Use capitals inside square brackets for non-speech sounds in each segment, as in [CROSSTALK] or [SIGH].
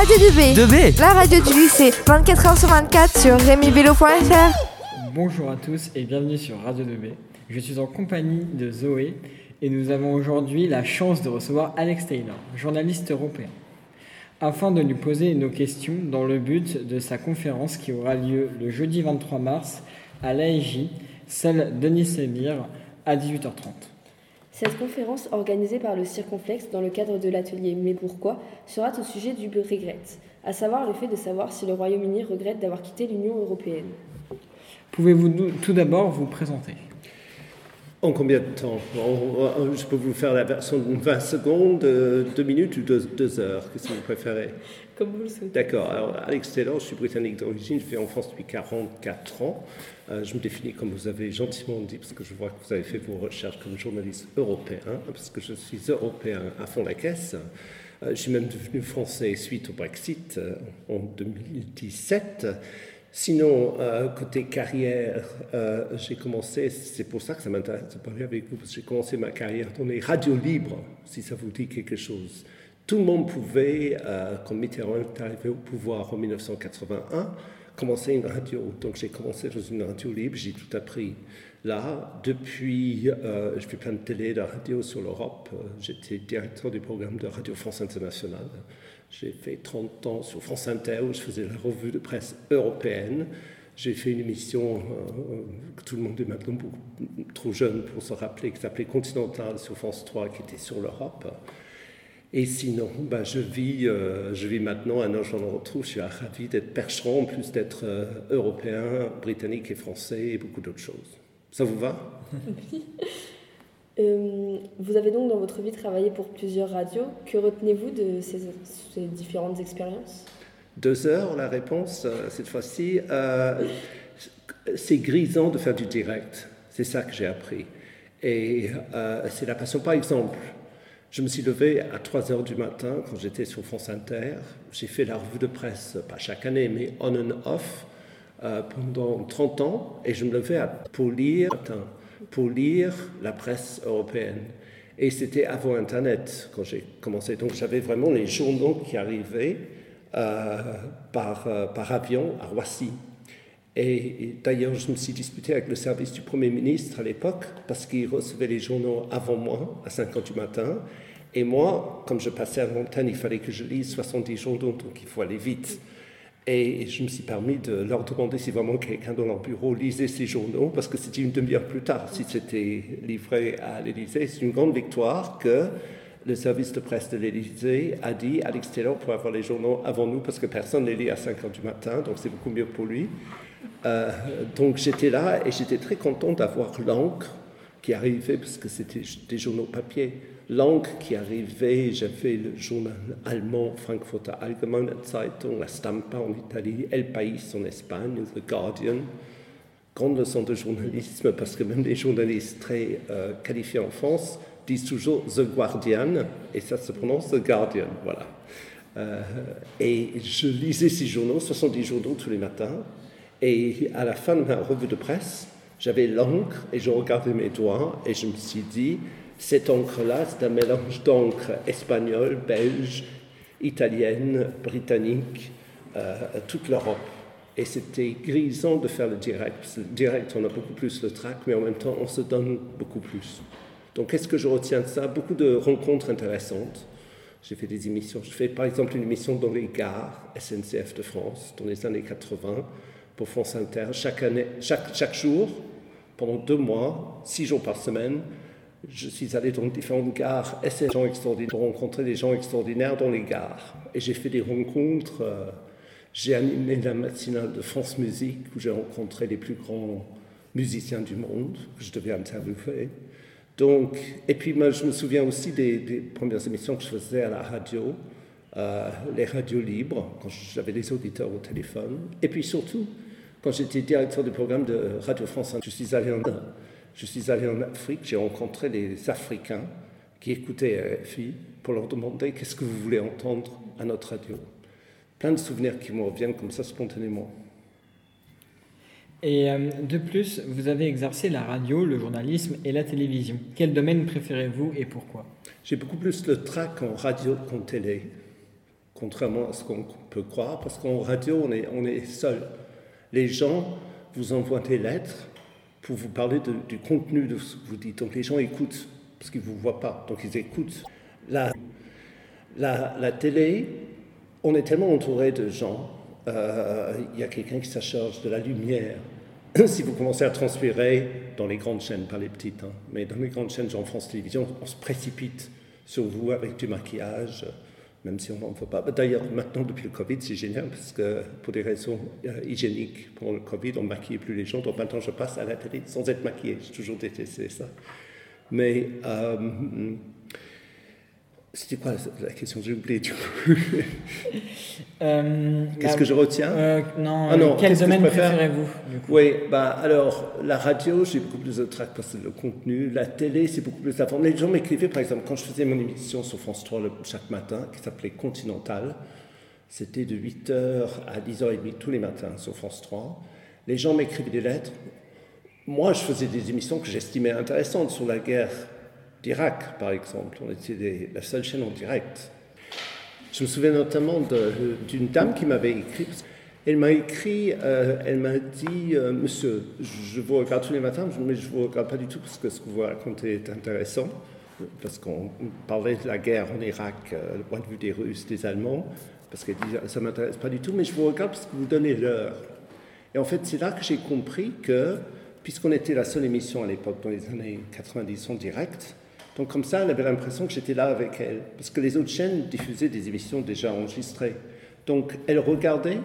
Radio 2B. 2B La radio du lycée, 24 h sur 24 sur remibello.fr. Bonjour à tous et bienvenue sur Radio 2B. Je suis en compagnie de Zoé et nous avons aujourd'hui la chance de recevoir Alex Taylor, journaliste européen, afin de lui poser nos questions dans le but de sa conférence qui aura lieu le jeudi 23 mars à l'AEJ, celle Denis Semir, à 18h30. Cette conférence, organisée par le Circonflexe dans le cadre de l'atelier Mais pourquoi sera au sujet du regret, à savoir le fait de savoir si le Royaume-Uni regrette d'avoir quitté l'Union européenne. Pouvez-vous tout d'abord vous présenter? En combien de temps? Je peux vous faire la version de 20 secondes, 2 minutes ou 2 heures que vous préférez? Comme vous le souhaitez. D'accord. Alors, Alex Taylor, je suis britannique d'origine, je vis en France depuis 44 ans. Euh, je me définis comme vous avez gentiment dit, parce que je vois que vous avez fait vos recherches comme journaliste européen, parce que je suis européen à fond la caisse. Euh, je suis même devenu français suite au Brexit euh, en 2017. Sinon, côté carrière, j'ai commencé, c'est pour ça que ça m'intéresse de parler avec vous, parce que j'ai commencé ma carrière dans les radios libres, si ça vous dit quelque chose. Tout le monde pouvait, quand Mitterrand est arrivé au pouvoir en 1981, commencer une radio. Donc j'ai commencé dans une radio libre, j'ai tout appris. Là, depuis, euh, je fais plein de télé, de radio sur l'Europe. Euh, j'étais directeur du programme de Radio France Internationale. J'ai fait 30 ans sur France Inter où je faisais la revue de presse européenne. J'ai fait une émission euh, que tout le monde est maintenant beaucoup trop jeune pour se rappeler, qui s'appelait Continental sur France 3, qui était sur l'Europe. Et sinon, ben, je, vis, euh, je vis maintenant, un an j'en retrouve, je suis ravi d'être percheron, en plus d'être euh, européen, britannique et français et beaucoup d'autres choses. Ça vous va? Oui. [LAUGHS] Euh, vous avez donc dans votre vie travaillé pour plusieurs radios. Que retenez-vous de ces, ces, différentes expériences? Deux heures, la réponse, cette fois-ci. c'est grisant de faire du direct. C'est ça que j'ai appris. Et c'est la passion. Par exemple, je me suis levé à 3 heures du matin quand j'étais sur France Inter. J'ai fait la revue de presse, pas chaque année, mais on and off, euh, pendant 30 ans. Et je me levais pour lire, pour lire la presse européenne. Et c'était avant Internet quand j'ai commencé. Donc j'avais vraiment les journaux qui arrivaient euh, par, euh, par avion à Roissy. Et, d'ailleurs, je me suis disputé avec le service du Premier ministre à l'époque parce qu'il recevait les journaux avant moi, à 5 heures du matin. Et moi, comme je passais à montagne, il fallait que je lise 70 journaux, donc il faut aller vite. Et je me suis permis de leur demander si vraiment quelqu'un dans leur bureau lisait ces journaux, parce que c'était une demi-heure plus tard, si c'était livré à l'Élysée. C'est une grande victoire que le service de presse de l'Élysée a dit à l'extérieur pour avoir les journaux avant nous, parce que personne ne les lit à 5 heures du matin, donc c'est beaucoup mieux pour lui. Euh, donc j'étais là et j'étais très content d'avoir l'encre qui arrivait, parce que c'était des journaux papier. L'encre qui arrivait, j'avais le journal allemand Frankfurter Allgemeine Zeitung, la Stampa en Italie, El País en Espagne, The Guardian. Grande leçon de journalisme, parce que même les journalistes très euh, qualifiés en France disent toujours The Guardian, et ça se prononce The Guardian, voilà. Euh, et je lisais ces journaux, 70 journaux tous les matins, et à la fin de ma revue de presse, j'avais l'encre et je regardais mes doigts et je me suis dit, cette encre-là, c'est un mélange d'encre espagnole, belge, italienne, britannique, euh, toute l'Europe. Et c'était grisant de faire le direct. Le direct, on a beaucoup plus le trac, mais en même temps, on se donne beaucoup plus. Donc, qu'est-ce que je retiens de ça? Beaucoup de rencontres intéressantes. J'ai fait des émissions. Je fais par exemple une émission dans les gares SNCF de France dans les années 80 pour France Inter. Chaque, année, chaque, chaque jour, pendant deux mois, six jours par semaine, je suis allé dans différentes gares, des gens extraordinaires, rencontrer des gens extraordinaires dans les gares. Et j'ai fait des rencontres. Euh, j'ai animé la matinale de France Musique où j'ai rencontré les plus grands musiciens du monde que je devais interviewer. Donc, et puis je me souviens aussi des, premières émissions que je faisais à la radio, euh, les radios libres, quand j'avais des auditeurs au téléphone. Et puis surtout, quand j'étais directeur du programme de Radio France, je suis allé en, je suis allé en Afrique, j'ai rencontré des Africains qui écoutaient RFI pour leur demander qu'est-ce que vous voulez entendre à notre radio. Plein de souvenirs qui me reviennent comme ça spontanément. Et euh, de plus, vous avez exercé la radio, le journalisme et la télévision. Quel domaine préférez-vous et pourquoi? J'ai beaucoup plus le trac en radio qu'en télé contrairement à ce qu'on peut croire, parce qu'en radio, on est, on est seul. Les gens vous envoient des lettres pour vous parler du contenu de ce que vous dites. Donc les gens écoutent, parce qu'ils ne vous voient pas, donc ils écoutent. La, la, la télé, on est tellement entouré de gens. Euh, il y a quelqu'un qui se charge de la lumière. [CLEARS THROAT] si vous commencez à transpirer dans les grandes chaînes, pas les petites, hein, mais dans les grandes chaînes, genre France Télévisions, on se précipite sur vous avec du maquillage, même si on n'en veut pas. D'ailleurs, maintenant, depuis le Covid, c'est génial parce que pour des raisons euh, hygiéniques, pour le Covid, on ne maquille plus les gens. Donc maintenant, je passe à la télé sans être maquillé. J'ai toujours détesté ça. Mais euh, c'était quoi la question J'ai oublié du coup. [LAUGHS] Euh, Qu'est-ce que je retiens euh, Non, ah non quel domaine préférez-vous Oui, bah, alors la radio, j'ai beaucoup plus de trac parce que le contenu. La télé, c'est beaucoup plus d'informations. Les gens m'écrivaient, par exemple, quand je faisais mon émission sur France 3 le, chaque matin, qui s'appelait Continental, c'était de 8h à 10h30 tous les matins sur France 3. Les gens m'écrivaient des lettres. Moi, je faisais des émissions que j'estimais intéressantes sur la guerre d'Irak, par exemple. On était la seule chaîne en direct. Je me souviens notamment d'une dame qui m'avait écrit. Elle m'a écrit, euh, elle m'a dit euh, Monsieur, je vous regarde tous les matins, mais je ne vous regarde pas du tout parce que ce que vous racontez est intéressant, parce qu'on parlait de la guerre en Irak, euh, le point de vue des Russes, des Allemands, parce qu'elle dit Ça ne m'intéresse pas du tout, mais je vous regarde parce que vous donnez l'heure. Et en fait, c'est là que j'ai compris que, puisqu'on était la seule émission à l'époque, dans les années 90 en direct, donc comme ça, elle avait l'impression que j'étais là avec elle, parce que les autres chaînes diffusaient des émissions déjà enregistrées. Donc elle regardait,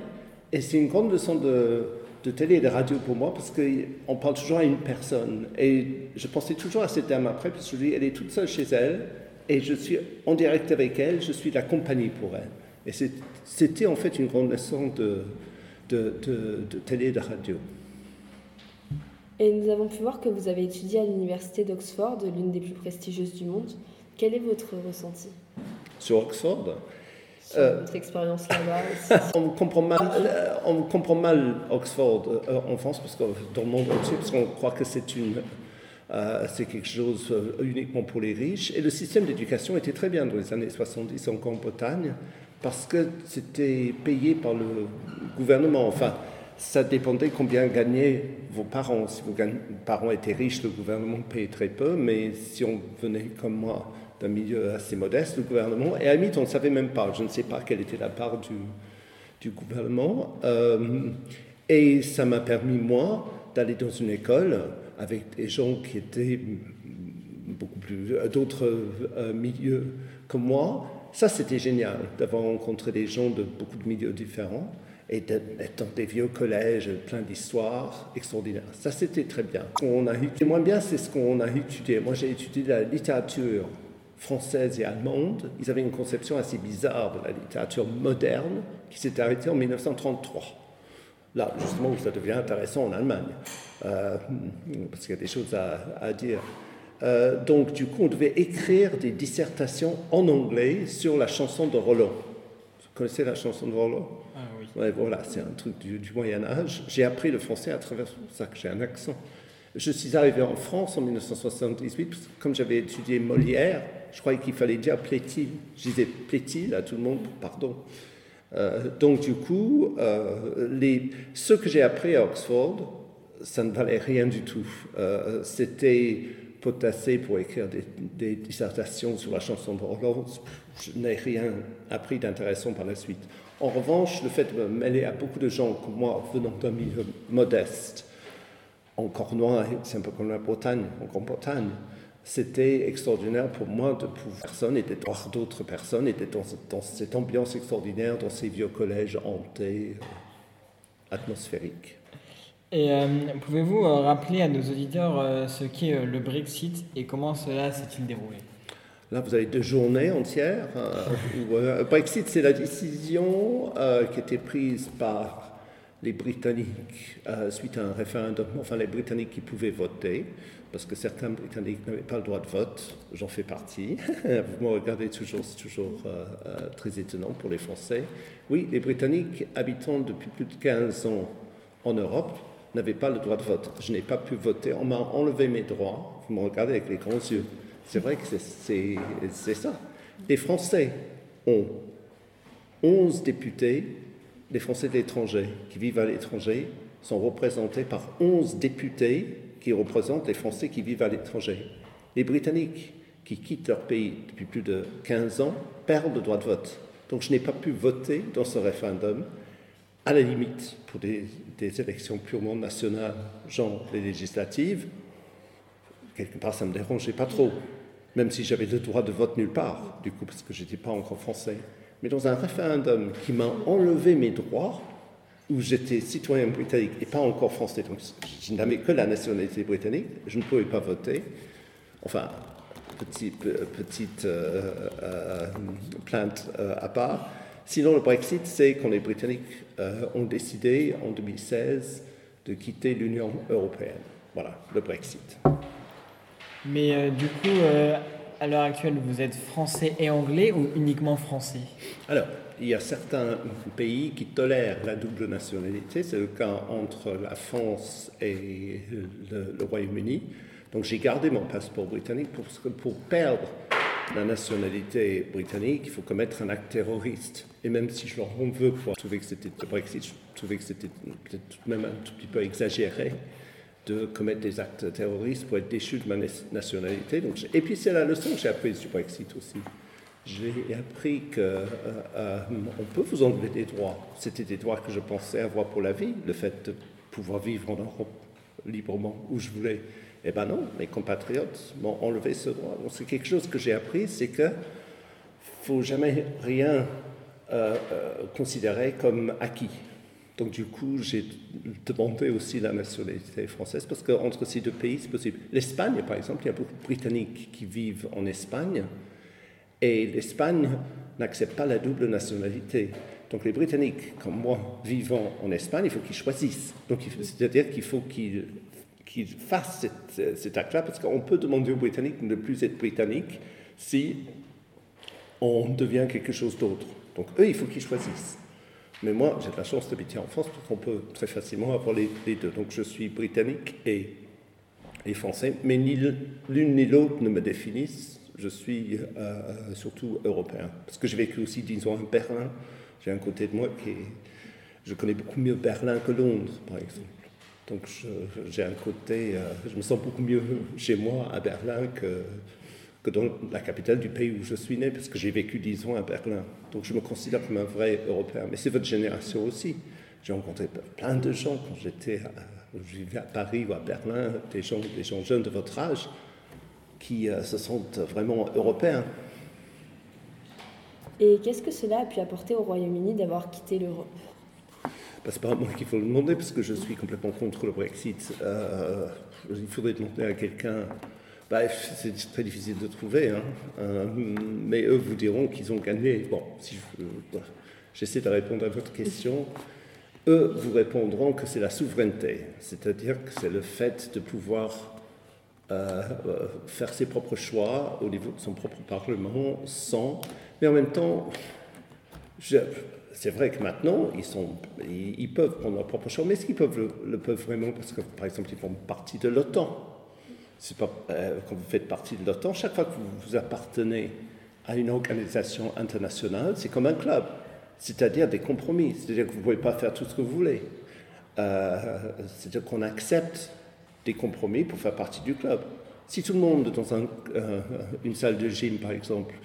et c'est une grande leçon de, télé et de radio pour moi, parce qu'on parle toujours à une personne. Et je pensais toujours à cette dame après, parce que je dis, elle est toute seule chez elle, et je suis en direct avec elle, je suis la compagnie pour elle. Et c'était en fait une grande leçon de télé et de radio. Et nous avons pu voir que vous avez étudié à l'université d'Oxford, l'une des plus prestigieuses du monde. Quel est votre ressenti? Sur Oxford? Sur euh, votre expérience là-bas [LAUGHS] on, comprend mal, euh, on comprend mal Oxford euh, en France, parce que, dans le monde entier, parce qu'on croit que c'est une... c'est quelque chose uniquement pour les riches. Et le système d'éducation était très bien dans les années 70 en Grande-Bretagne, parce que c'était payé par le gouvernement. Enfin, ça dépendait combien gagnaient vos parents. Si vos parents étaient riches, le gouvernement payait très peu, mais si on venait comme moi d'un milieu assez modeste, le gouvernement, et à la on ne savait même pas, je ne sais pas quelle était la part du, gouvernement, euh, et ça m'a permis, moi, d'aller dans une école avec des gens qui étaient beaucoup plus d'autres euh, milieux que moi. Ça, c'était génial d'avoir rencontré des gens de beaucoup de milieux différents et d'être dans des vieux collèges plein d'histoires extraordinaires. Ça, c'était très bien. Ce qu'on a moins bien, c'est ce qu'on a étudié. Moi, j'ai étudié la littérature française et allemande. Ils avaient une conception assez bizarre de la littérature moderne qui s'est arrêtée en 1933. Là, justement, où ça devient intéressant en Allemagne, euh, parce qu'il y a des choses à, dire. Euh, donc, du coup, on devait écrire des dissertations en anglais sur la chanson de Roland. Vous connaissez la chanson de Roland? Voilà, c'est un truc du, Moyen Âge. J'ai appris le français à travers ça, que j'ai un accent. Je suis arrivé en France en 1978, parce que comme j'avais étudié Molière, je croyais qu'il fallait dire plaît-il. Je disais plaît-il à tout le monde, pardon. Euh, donc du coup, euh, ce que j'ai appris à Oxford, ça ne valait rien du tout. Euh, c'était potassé pour écrire des, dissertations sur la chanson de Roland. Je n'ai rien appris d'intéressant par la suite. En revanche, le fait de me à beaucoup de gens comme moi, venant d'un milieu modeste, en Cornouailles, c'est un peu comme la Bretagne, en Grande-Bretagne, c'était extraordinaire pour moi de pouvoir personne d'autres personnes et d'être dans, cette ambiance extraordinaire, dans ces vieux collèges hantés, euh, atmosphériques. Et euh, pouvez-vous euh, rappeler à nos auditeurs ce qu'est le Brexit et comment cela s'est-il déroulé? Là, vous avez deux journées entières. Hein, euh, Brexit, c'est la décision euh, qui a été prise par les Britanniques euh, suite à un référendum, enfin les Britanniques qui pouvaient voter, parce que certains Britanniques n'avaient pas le droit de vote, j'en fais partie. [LAUGHS] vous me regardez toujours, c'est toujours très étonnant pour les Français. Oui, les Britanniques habitant depuis plus de 15 ans en Europe n'avaient pas le droit de vote. Je n'ai pas pu voter, on m'a enlevé mes droits. Vous me regardez avec les grands yeux. C'est vrai que c'est ça. Les Français ont 11 députés des Français de l'étranger qui vivent à l'étranger sont représentés par 11 députés qui représentent les Français qui vivent à l'étranger. Les Britanniques qui quittent leur pays depuis plus de 15 ans perdent le droit de vote. Donc je n'ai pas pu voter dans ce référendum, à la limite pour des, élections purement nationales, genre les législatives. Quelque part, ça ne me dérangeait pas trop, même si j'avais le droit de vote nulle part, du coup, parce que je n'étais pas encore français. Mais dans un référendum qui m'a enlevé mes droits, où j'étais citoyen britannique et pas encore français, donc je n'avais que la nationalité britannique, je ne pouvais pas voter. Enfin, petite euh, euh, plainte euh, à part. Sinon, le Brexit, c'est quand les Britanniques ont décidé en 2016 de quitter l'Union européenne. Voilà, le Brexit. Mais du coup, à l'heure actuelle, vous êtes français et anglais ou uniquement français? Alors, il y a certains pays qui tolèrent la double nationalité. C'est le cas entre la France et le, le Royaume-Uni. Donc j'ai gardé mon passeport britannique que pour perdre la nationalité britannique, il faut commettre un acte terroriste. Et même si je leur en veux pour trouver que c'était le Brexit, je trouvais que c'était peut-être tout de même un tout petit peu exagéré de commettre des actes terroristes pour être déchu de ma nationalité. Donc, et puis c'est la leçon que j'ai apprise du Brexit aussi. J'ai appris qu'on euh, euh, peut vous enlever des droits. C'était des droits que je pensais avoir pour la vie, le fait de pouvoir vivre en Europe librement où je voulais. Eh bien non, mes compatriotes m'ont enlevé ce droit. C'est quelque chose que j'ai appris, c'est que faut jamais rien euh, euh, considérer comme acquis. Donc du coup, j'ai demandé aussi la nationalité française parce qu'entre ces deux pays, c'est possible. L'Espagne, par exemple, il y a beaucoup de Britanniques qui vivent en Espagne et l'Espagne n'accepte pas la double nationalité. Donc les Britanniques, comme moi, vivant en Espagne, il faut qu'ils choisissent. Donc c'est-à-dire qu'il faut qu'ils qu'ils fassent cet, acte-là, parce qu'on peut demander aux Britanniques de ne plus être Britanniques si on devient quelque chose d'autre. Donc eux, il faut qu'ils choisissent. Mais moi, j'ai la chance d'habiter en France, donc on peut très facilement avoir les, deux. Donc je suis britannique et, et français, mais ni l'une ni l'autre ne me définissent. Je suis euh, surtout européen. Parce que j'ai vécu aussi, disons, à Berlin. J'ai un côté de moi qui est... Je connais beaucoup mieux Berlin que Londres, par exemple. Donc j'ai un côté, euh, je me sens beaucoup mieux chez moi à Berlin que, que dans la capitale du pays où je suis né, parce que j'ai vécu dix ans à Berlin. Donc je me considère comme un vrai Européen. Mais c'est votre génération aussi. J'ai rencontré plein de gens quand j'étais, je vivais à Paris ou à Berlin, des gens, des gens jeunes de votre âge, qui euh, se sentent vraiment européens. Et qu'est-ce que cela a pu apporter au Royaume-Uni d'avoir quitté l'Europe? C'est pas à moi qu'il faut le demander, parce que je suis complètement contre le Brexit. Euh, il faudrait demander à quelqu'un. Bah, c'est très difficile de trouver, hein. euh, mais eux vous diront qu'ils ont gagné. Bon, si j'essaie de répondre à votre question. Eux vous répondront que c'est la souveraineté, c'est-à-dire que c'est le fait de pouvoir euh, faire ses propres choix au niveau de son propre Parlement sans. Mais en même temps, je, c'est vrai que maintenant, ils, sont, ils, peuvent prendre leur propre choix, mais est-ce qu'ils peuvent le, peuvent vraiment? Parce que, par exemple, ils font partie de l'OTAN. C'est pas, euh, quand vous faites partie de l'OTAN, chaque fois que vous, appartenez à une organisation internationale, c'est comme un club, c'est-à-dire des compromis, c'est-à-dire que vous ne pouvez pas faire tout ce que vous voulez. Euh, c'est-à-dire qu'on accepte des compromis pour faire partie du club. Si tout le monde, dans euh, une salle de gym, par exemple,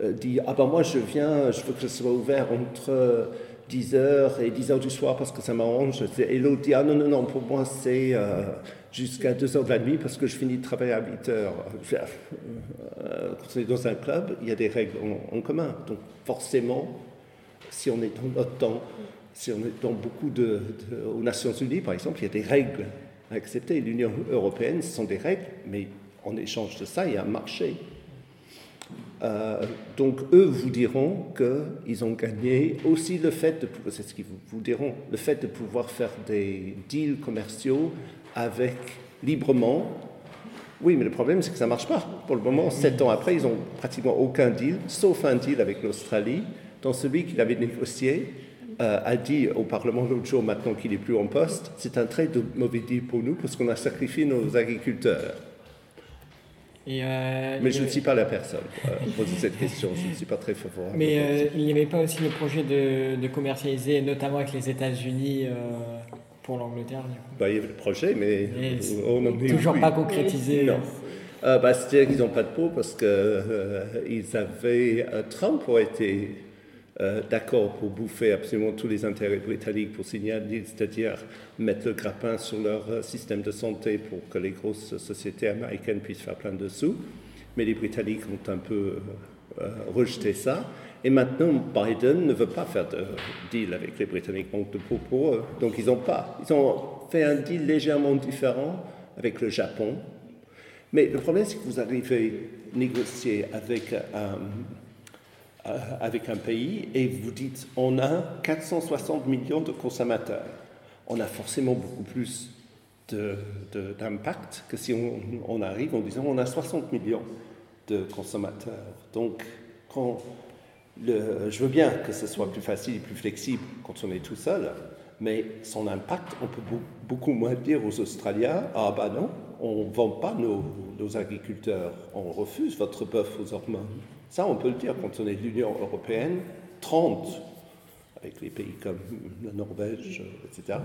dit Ah ben moi je viens, je veux que ce soit ouvert entre 10h et 10h du soir parce que ça m'arrange. Et l'autre dit Ah non, non, non, pour moi c'est euh, jusqu'à 2h de la nuit parce que je finis de travailler à 8h. Euh, quand on est dans un club, il y a des règles en, commun. Donc forcément, si on est dans notre temps, si on est dans beaucoup de, aux Nations Unies par exemple, il y a des règles à accepter. L'Union européenne, ce sont des règles, mais en échange de ça, il y a un marché. Euh, donc eux vous diront qu'ils ont gagné aussi le fait de, c'est ce qu'ils vous, diront, le fait de pouvoir faire des deals commerciaux avec librement. Oui, mais le problème c'est que ça marche pas. Pour le moment, sept ans après, ils ont pratiquement aucun deal, sauf un deal avec l'Australie, dont celui qu'il avait négocié euh, a dit au Parlement l'autre jour, maintenant qu'il n'est plus en poste, c'est un très mauvais deal pour nous parce qu'on a sacrifié nos agriculteurs. Et, euh, Mais je ne avait- suis pas la personne à poser cette question. Je ne suis pas très favorable. Mais euh, il n'y avait pas aussi le projet de, de commercialiser, notamment avec les États-Unis, euh, pour l'Angleterre. Bah, il y avait le projet, mais Et on en est Toujours oui. pas concrétisé. Non. Bah, C'est-à-dire qu'ils n'ont pas de peau parce que euh, ils avaient, Trump a été euh, d'accord pour bouffer absolument tous les intérêts britanniques pour signaler, c'est-à-dire mettre le grappin sur leur euh, système de santé pour que les grosses sociétés américaines puissent faire plein de sous. Mais les Britanniques ont un peu euh, rejeté ça. Et maintenant, Biden ne veut pas faire de deal avec les Britanniques, manque de peau pour eux. Donc ils ont pas. Ils ont fait un deal légèrement différent avec le Japon. Mais le problème, c'est que vous arrivez à négocier avec un, avec un pays et vous dites on a 460 millions de consommateurs. On a forcément beaucoup plus d'impact que si on, arrive en disant on a 60 millions de consommateurs. Donc, quand je veux bien que ce soit plus facile et plus flexible quand on est tout seul, mais son impact, on peut beau- beaucoup moins dire aux Australiens Ah, bah non, on ne vend pas nos, nos agriculteurs, on refuse votre bœuf aux hormones. Ça, on peut le dire quand on est de l'Union européenne, 30, avec les pays comme la Norvège, euh, etc.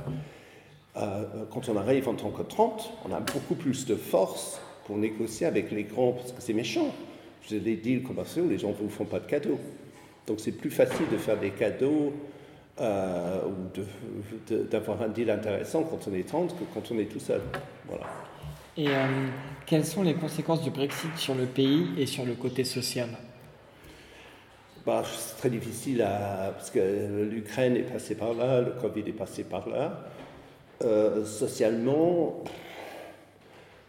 Euh, quand on arrive en tant que 30, on a beaucoup plus de force pour négocier avec les grands, parce que c'est méchant. Dire, Les deals commerciaux, les gens ne vous font pas de cadeaux. Donc c'est plus facile de faire des cadeaux euh, ou d'avoir un deal intéressant quand on est 30 que quand on est tout seul. Voilà. Et euh, quelles sont les conséquences du Brexit sur le pays et sur le côté social? Bah, c'est très difficile parce que l'Ukraine est passée par là, le Covid est passé par là. Euh, socialement,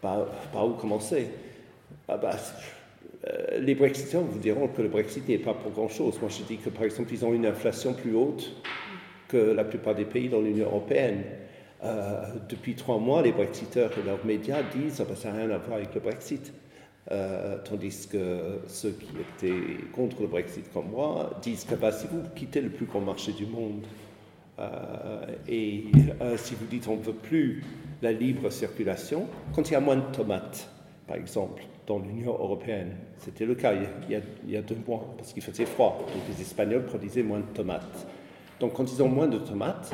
bah, par où commencer Ah, bah, euh, Les Brexiteurs vous diront que le Brexit n'est pas pour grand-chose. Moi, je dis que, par exemple, ils ont une inflation plus haute que la plupart des pays dans l'Union européenne. Euh, depuis trois mois, les Brexiteurs et leurs médias disent que ça n'a rien à voir avec le Brexit. Euh, tandis que ceux qui étaient contre le Brexit comme moi disent que bah, si vous quittez le plus grand marché du monde euh, et euh, si vous dites on ne veut plus la libre circulation, quand il y a moins de tomates, par exemple, dans l'Union européenne, c'était le cas il y, a, deux mois, parce qu'il faisait froid, donc les Espagnols produisaient moins de tomates. Donc quand ils ont moins de tomates,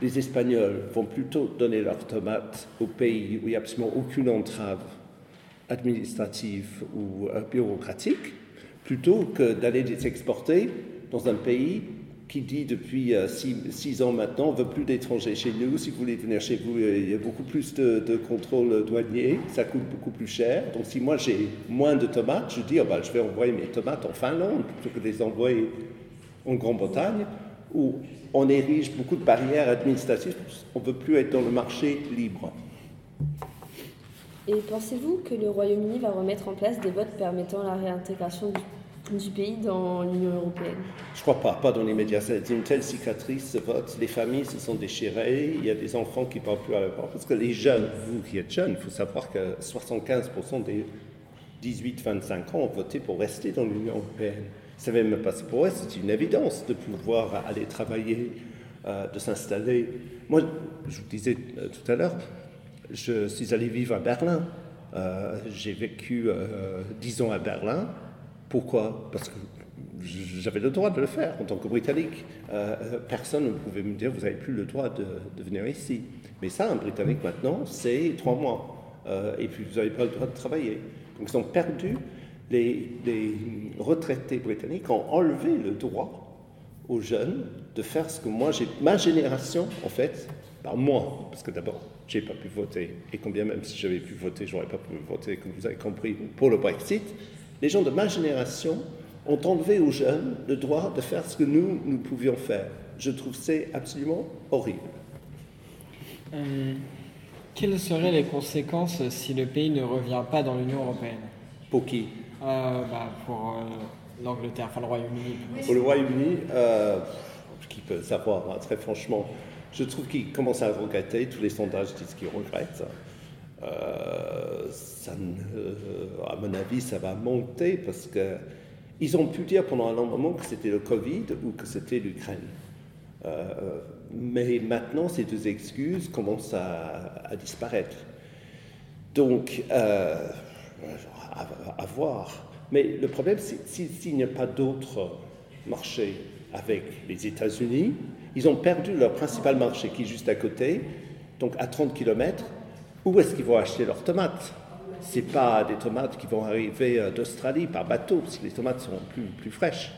les Espagnols vont plutôt donner leurs tomates aux pays où il n'y a absolument aucune entrave administrative ou euh, bureaucratique, plutôt que d'aller les exporter dans un pays qui dit depuis euh, six, six ans maintenant, on ne veut plus d'étrangers chez nous, si vous voulez venir chez vous, euh, il y a beaucoup plus de, de contrôles douaniers, ça coûte beaucoup plus cher. Donc si moi j'ai moins de tomates, je dis, oh, bah, je vais envoyer mes tomates en Finlande plutôt que de les envoyer en Grande-Bretagne, où on érige beaucoup de barrières administratives, on ne veut plus être dans le marché libre. Et pensez-vous que le Royaume-Uni va remettre en place des votes permettant la réintégration du, pays dans l'Union européenne? Je crois pas, pas dans les médias. C'est une telle cicatrice, ce vote. Les familles se sont déchirées. Il y a des enfants qui ne parlent plus à leur Parce que les jeunes, vous qui êtes jeunes, il faut savoir que 75% des 18-25 ans ont voté pour rester dans l'Union européenne. Ça ne même pas pour eux, c'est une évidence de pouvoir aller travailler, euh, de s'installer. Moi, je vous disais euh, tout à l'heure, je suis allé vivre à Berlin. Euh, J'ai vécu euh, 10 ans à Berlin. Pourquoi? Parce que j'avais le droit de le faire en tant que Britannique. Euh, personne ne pouvait me dire vous n'avez plus le droit de, venir ici. Mais ça, un Britannique maintenant, c'est trois mois. Et puis vous n'avez pas le droit de travailler. Donc ils ont perdu. Les, les, retraités britanniques ont enlevé le droit aux jeunes de faire ce que moi, j'ai, ma génération, en fait, par moi, parce que d'abord, j'ai pas pu voter, et combien même si j'avais pu voter, j'aurais pas pu voter, comme vous avez compris, pour le Brexit. Les gens de ma génération ont enlevé aux jeunes le droit de faire ce que nous, nous pouvions faire. Je trouve c'est absolument horrible. Euh, quelles seraient les conséquences si le pays ne revient pas dans l'Union européenne? Pour qui? Euh, bah, Pour euh, l'Angleterre, enfin le Royaume-Uni. Pour le Royaume-Uni, qui peut savoir, hein, très franchement, je trouve qu'ils commencent à regretter, tous les sondages disent qu'ils regrettent. Euh, euh, à mon avis, ça va monter parce que ils ont pu dire pendant un long moment que c'était le Covid ou que c'était l'Ukraine. Euh, mais maintenant, ces deux excuses commencent à, à disparaître. Donc, euh, à, voir. Mais le problème, c'est s'il n'y a pas d'autres marchés avec les États-Unis, ils ont perdu leur principal marché qui est juste à côté, donc à 30 km. Où est-ce qu'ils vont acheter leurs tomates? Ce pas des tomates qui vont arriver euh, d'Australie par bateau, parce que les tomates sont plus, plus fraîches.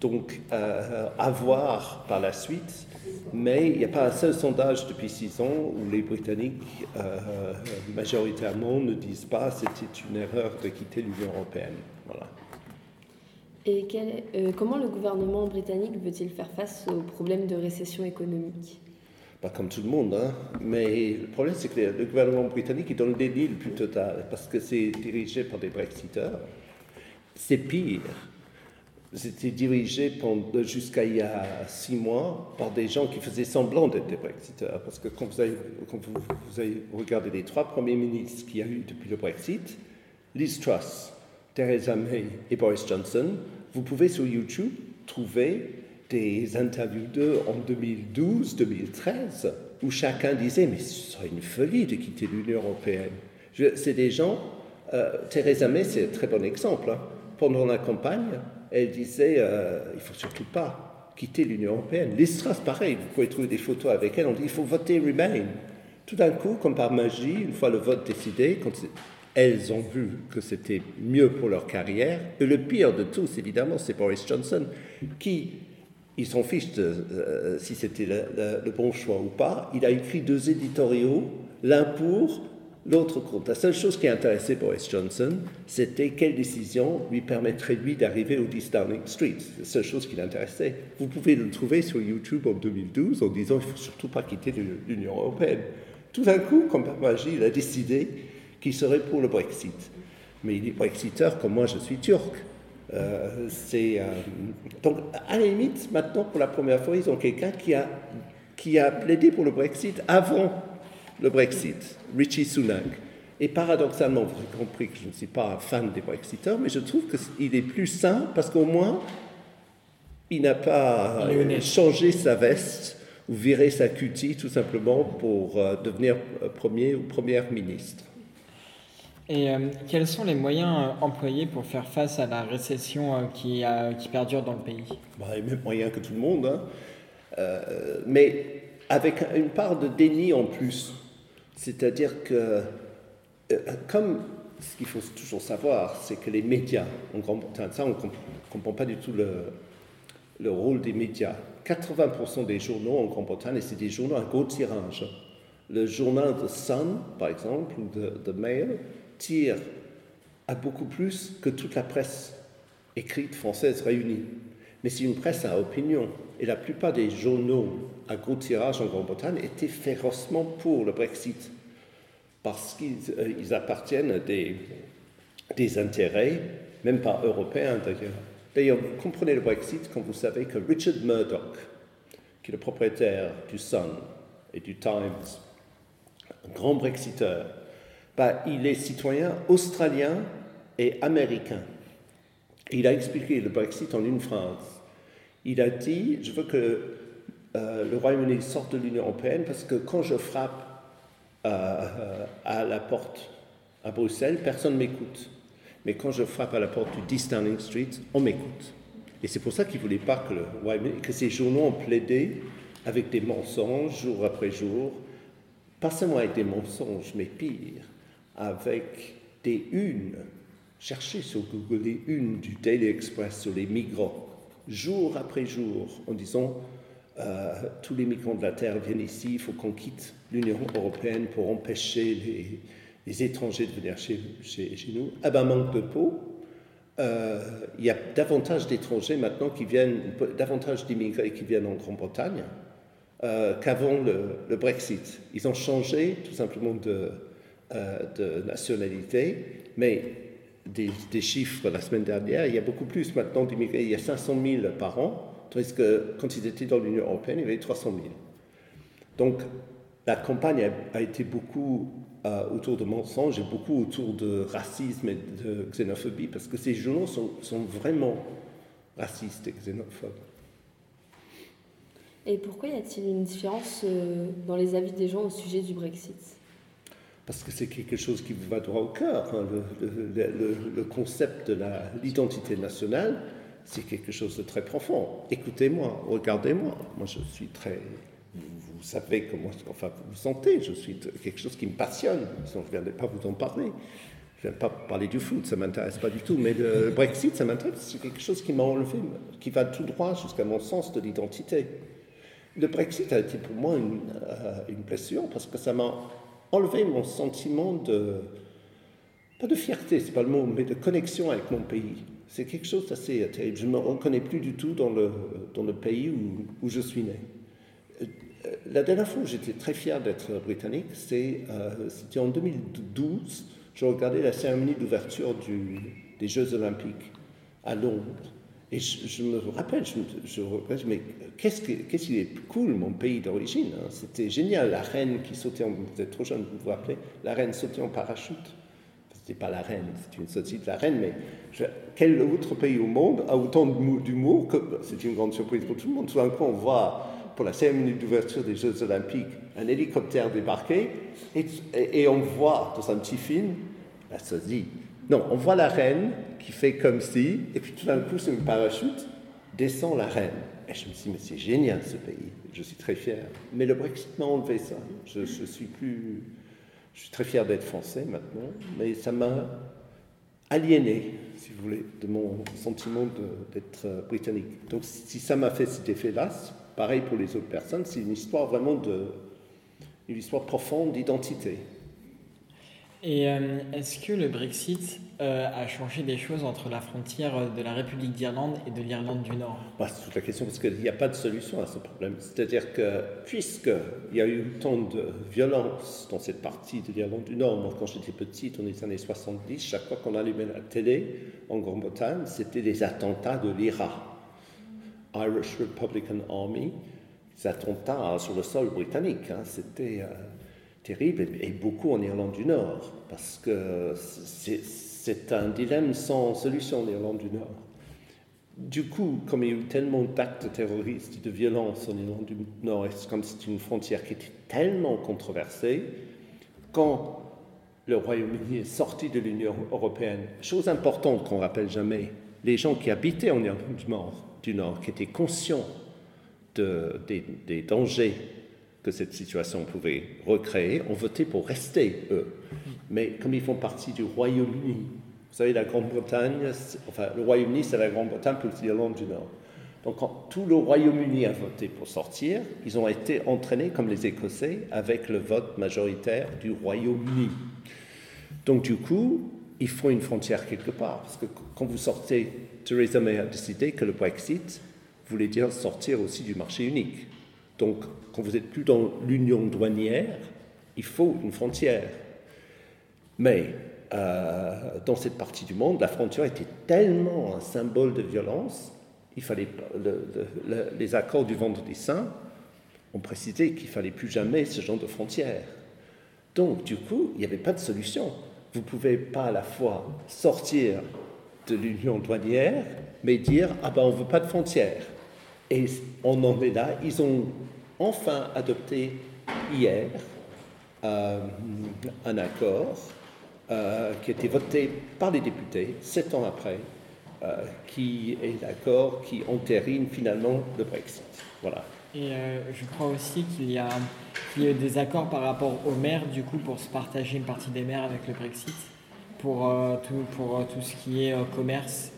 Donc, euh, à voir par la suite. Mais il n'y a pas un seul sondage depuis six ans où les Britanniques, euh, majoritairement, ne disent pas c'était une erreur de quitter l'Union européenne. Voilà. Et euh, comment le gouvernement britannique veut-il faire face aux problèmes de récession économique? Pas comme tout le monde, hein. mais le problème c'est que le gouvernement britannique est dans le déni le plus total parce que c'est dirigé par des Brexiteurs. C'est pire. C'était dirigé jusqu'à il y a six mois par des gens qui faisaient semblant d'être des Brexiteurs. Parce que quand vous avez, quand regardé les trois premiers ministres qu'il y a eu depuis le Brexit, Liz Truss, Theresa May et Boris Johnson, vous pouvez sur YouTube trouver des interviews d'eux en 2012-2013 où chacun disait Mais ce serait une folie de quitter l'Union européenne. C'est des gens. Euh, Theresa May, c'est un très bon exemple. Hein. Pendant la campagne, elle disait euh, Il faut surtout pas quitter l'Union européenne. L'Estras, pareil, vous pouvez trouver des photos avec elle. On dit Il faut voter Remain. Tout d'un coup, comme par magie, une fois le vote décidé, quand elles ont vu que c'était mieux pour leur carrière. Et le pire de tous, évidemment, c'est Boris Johnson, qui, ils s'en fichent de, euh, si c'était le, bon choix ou pas, il a écrit deux éditoriaux, l'un pour, l'autre contre. La seule chose qui intéressait Boris Johnson, c'était quelle décision lui permettrait lui d'arriver au 10 Downing Street. C'est la seule chose qui l'intéressait. Vous pouvez le trouver sur YouTube en 2012 en disant il ne faut surtout pas quitter l'Union européenne. Tout d'un coup, comme par magie, il a décidé qui serait pour le Brexit. Mais il est brexiteur comme moi je suis turc. Euh, euh, donc, à la limite, maintenant, pour la première fois, ils ont quelqu'un qui a, qui a plaidé pour le Brexit avant le Brexit, Richie Sunak. Et paradoxalement, vous avez compris que je ne suis pas un fan des Brexiteurs, mais je trouve qu'il est plus sain parce qu'au moins, il n'a pas changé sa veste ou viré sa cutie tout simplement pour euh, devenir premier ou première ministre. Et euh, quels sont les moyens euh, employés pour faire face à la récession euh, qui, perdure dans le pays? Bah, Les mêmes moyens que tout le monde, hein. mais avec une part de déni en plus. C'est-à-dire que, comme ce qu'il faut toujours savoir, c'est que les médias, Grande-Bretagne, ça on ne comprend pas du tout le, le rôle des médias. 80% des journaux en Grande-Bretagne, c'est des journaux à gros tirage. Le journal The Sun, par exemple, ou The Mail, tire à beaucoup plus que toute la presse écrite française réunie. Mais c'est une presse à opinion. Et la plupart des journaux à gros tirage en Grande-Bretagne étaient férocement pour le Brexit. Parce qu'ils euh, appartiennent à des, des intérêts, même pas européens d'ailleurs. D'ailleurs, vous comprenez le Brexit quand vous savez que Richard Murdoch, qui est le propriétaire du Sun et du Times, un grand Brexiteur, bah, il est citoyen australien et américain. Il a expliqué le Brexit en une phrase. Il a dit, je veux que euh, le Royaume-Uni sorte de l'Union européenne parce que quand je frappe euh, à la porte à Bruxelles, personne ne m'écoute. Mais quand je frappe à la porte du 10 Downing Street, on m'écoute. Et c'est pour ça qu'il ne voulait pas que, ces journaux ont plaidé avec des mensonges jour après jour, pas seulement avec des mensonges, mais pire, avec des unes. Cherchez sur Google les unes du Daily Express sur les migrants, jour après jour, en disant euh, tous les migrants de la Terre viennent ici, il faut qu'on quitte l'Union européenne pour empêcher les, étrangers de venir chez, nous. Ah ben, manque de peau. Euh, il y a davantage d'étrangers maintenant qui viennent, davantage d'immigrés qui viennent en Grande-Bretagne euh, qu'avant le, Brexit. Ils ont changé tout simplement de, de nationalité, mais des, chiffres la semaine dernière, il y a beaucoup plus maintenant d'immigrés. Il y a 500 000 par an, tandis que quand ils étaient dans l'Union européenne, il y avait 300 000. Donc la campagne a, été beaucoup euh, autour de mensonges et beaucoup autour de racisme et de xénophobie, parce que ces journaux sont, sont vraiment racistes et xénophobes. Et pourquoi y a-t-il une différence euh, dans les avis des gens au sujet du Brexit? Parce que c'est quelque chose qui vous va droit au cœur. hein, le, concept de l'identité nationale, c'est quelque chose de très profond. Écoutez-moi, regardez-moi. Moi, je suis très. Vous, savez comment, enfin, vous vous sentez. Je suis quelque chose qui me passionne. Sinon, je ne viendrai pas vous en parler. Je ne viens pas parler du foot, ça ne m'intéresse pas du tout. Mais le Brexit, ça m'intéresse. C'est quelque chose qui m'a enlevé, qui va tout droit jusqu'à mon sens de l'identité. Le Brexit a été pour moi une, euh, une blessure parce que ça m'a enlevé mon sentiment de, pas de fierté, c'est pas le mot, mais de connexion avec mon pays. C'est quelque chose d'assez euh, terrible. Je ne me reconnais plus du tout dans le, dans le pays où, où je suis né. Euh, La dernière fois où j'étais très fier d'être britannique, euh, c'était en 2012. Je regardais la cérémonie d'ouverture des Jeux Olympiques à Londres. Et je, me rappelle, je me je mais qu'est-ce que- qu'est-ce qu'il est cool, mon pays d'origine. hein? C'était génial, la reine qui sautait, vous êtes trop jeune, vous vous rappelez, la reine sautait en parachute. C'était pas la reine, c'est une saucisse de la reine, mais quel autre pays au monde a autant d'humour- que. C'est une grande surprise pour tout le monde. Tout d'un coup, on voit, pour la cérémonie d'ouverture des Jeux Olympiques, un hélicoptère débarquer, et, et- et on voit dans un petit film la sosie. Non, on voit la reine qui fait comme si, et puis tout d'un coup, sur une parachute, descend la reine. Et je me suis dit, mais c'est génial ce pays, je suis très fier. Mais le Brexit m'a enlevé ça. Je, suis plus. Je suis très fier d'être français maintenant, mais ça m'a aliéné, si vous voulez, de mon sentiment d'être euh, britannique. Donc si ça m'a fait cet effet-là, pareil pour les autres personnes, c'est une histoire vraiment de. une histoire profonde d'identité. Et euh, est-ce que le Brexit euh, a changé des choses entre la frontière de la République d'Irlande et de l'Irlande du Nord? Bah, c'est toute la question parce qu'il n'y a pas de solution à ce problème. C'est-à-dire que puisqu'il y a eu tant de violence dans cette partie de l'Irlande du Nord, moi quand j'étais petite, dans les années 70, chaque fois qu'on allumait la télé en Grande-Bretagne, c'était les attentats de l'IRA, Irish Republican Army, des attentats sur le sol britannique. hein. C'était euh, terrible et, beaucoup en Irlande du Nord parce que c'est un dilemme sans solution l'Irlande du Nord. Du coup, comme il y a eu tellement d'actes terroristes et de violence en Irlande du Nord, c'est comme c'est une frontière qui était tellement controversée, quand le Royaume-Uni est sorti de l'Union européenne, chose importante qu'on rappelle jamais, les gens qui habitaient en Irlande du Nord, qui étaient conscients de- des, des dangers que cette situation pouvait recréer, ont voté pour rester, eux. Mais comme ils font partie du Royaume-Uni, vous savez, la Grande-Bretagne, enfin, le Royaume-Uni, c'est la Grande-Bretagne plus l'Irlande du Nord. Donc, quand tout le Royaume-Uni a voté pour sortir, ils ont été entraînés, comme les Écossais, avec le vote majoritaire du Royaume-Uni. Donc, du coup, il faut une frontière quelque part. Parce que quand vous sortez, Theresa May a décidé que le Brexit voulait dire sortir aussi du marché unique. Donc, quand vous n'êtes plus dans l'union douanière, il faut une frontière. Mais euh, dans cette partie du monde, la frontière était tellement un symbole de violence, il fallait les accords du Vendredi Saint ont précisé qu'il fallait plus jamais ce genre de frontière. Donc, du coup, il n'y avait pas de solution. Vous ne pouvez pas à la fois sortir de l'union douanière, mais dire ah ben on veut pas de frontières. Et on en est là. Ils ont enfin adopté hier euh, un accord euh, qui a été voté par les députés sept ans après, euh, qui est l'accord qui entérine finalement le Brexit. Voilà. Et je crois aussi qu'il y, qu'il y a des accords par rapport aux maires, du coup, pour se partager une partie des maires avec le Brexit, pour, tout, pour tout ce qui est commerce.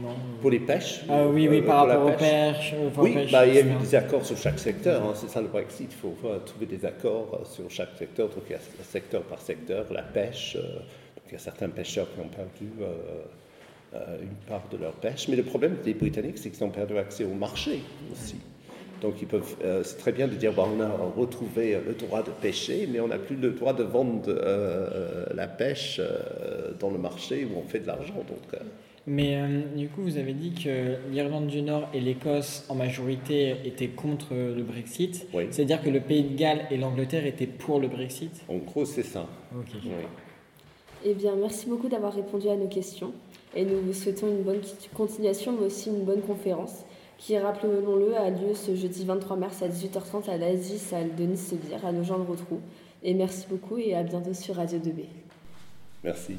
Non Pour les pêches Ah oui, oui, euh, par rapport aux pêche. pêches. euh, aux Oui, pêches, bah, il y a eu des accords sur chaque secteur, hein, c'est ça le Brexit, il faut trouver des accords euh, sur chaque secteur, donc il y a secteur par secteur, la pêche, euh, donc il y a certains pêcheurs qui ont perdu euh, euh, une part de leur pêche, mais le problème des Britanniques, c'est qu'ils ont perdu accès au marché aussi. Donc ils peuvent, euh, c'est très bien de dire, bah, on a retrouvé le droit de pêcher, mais on n'a plus le droit de vendre euh, la pêche euh, dans le marché où on fait de l'argent. Donc, euh, Mais euh, du coup, vous avez dit que l'Irlande du Nord et l'Écosse, en majorité, étaient contre le Brexit. Oui. C'est-à-dire que le Pays de Galles et l'Angleterre étaient pour le Brexit? En gros, c'est ça. Ok. Oui. Eh bien, merci beaucoup d'avoir répondu à nos questions. Et nous vous souhaitons une bonne continuation, mais aussi une bonne conférence, qui, rappelons-le, a lieu ce jeudi 23 mars à 18h30 à l'Asie, salle Denis Sebir, à Nogent-le-Rotrou. Et merci beaucoup et à bientôt sur Radio 2B. Merci.